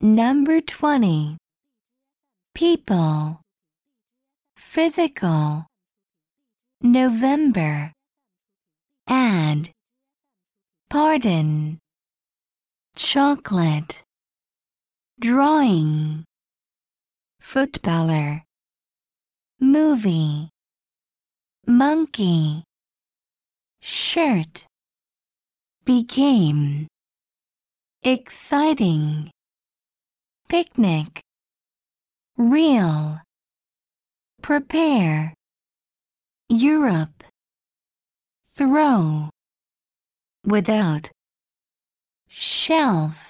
Number 20. People. Physical. November. Add. Pardon. Chocolate. Drawing. Footballer. Movie. Monkey. Shirt. Became. Exciting. Picnic. Real. Prepare. Europe. Throw. Without. Shelf.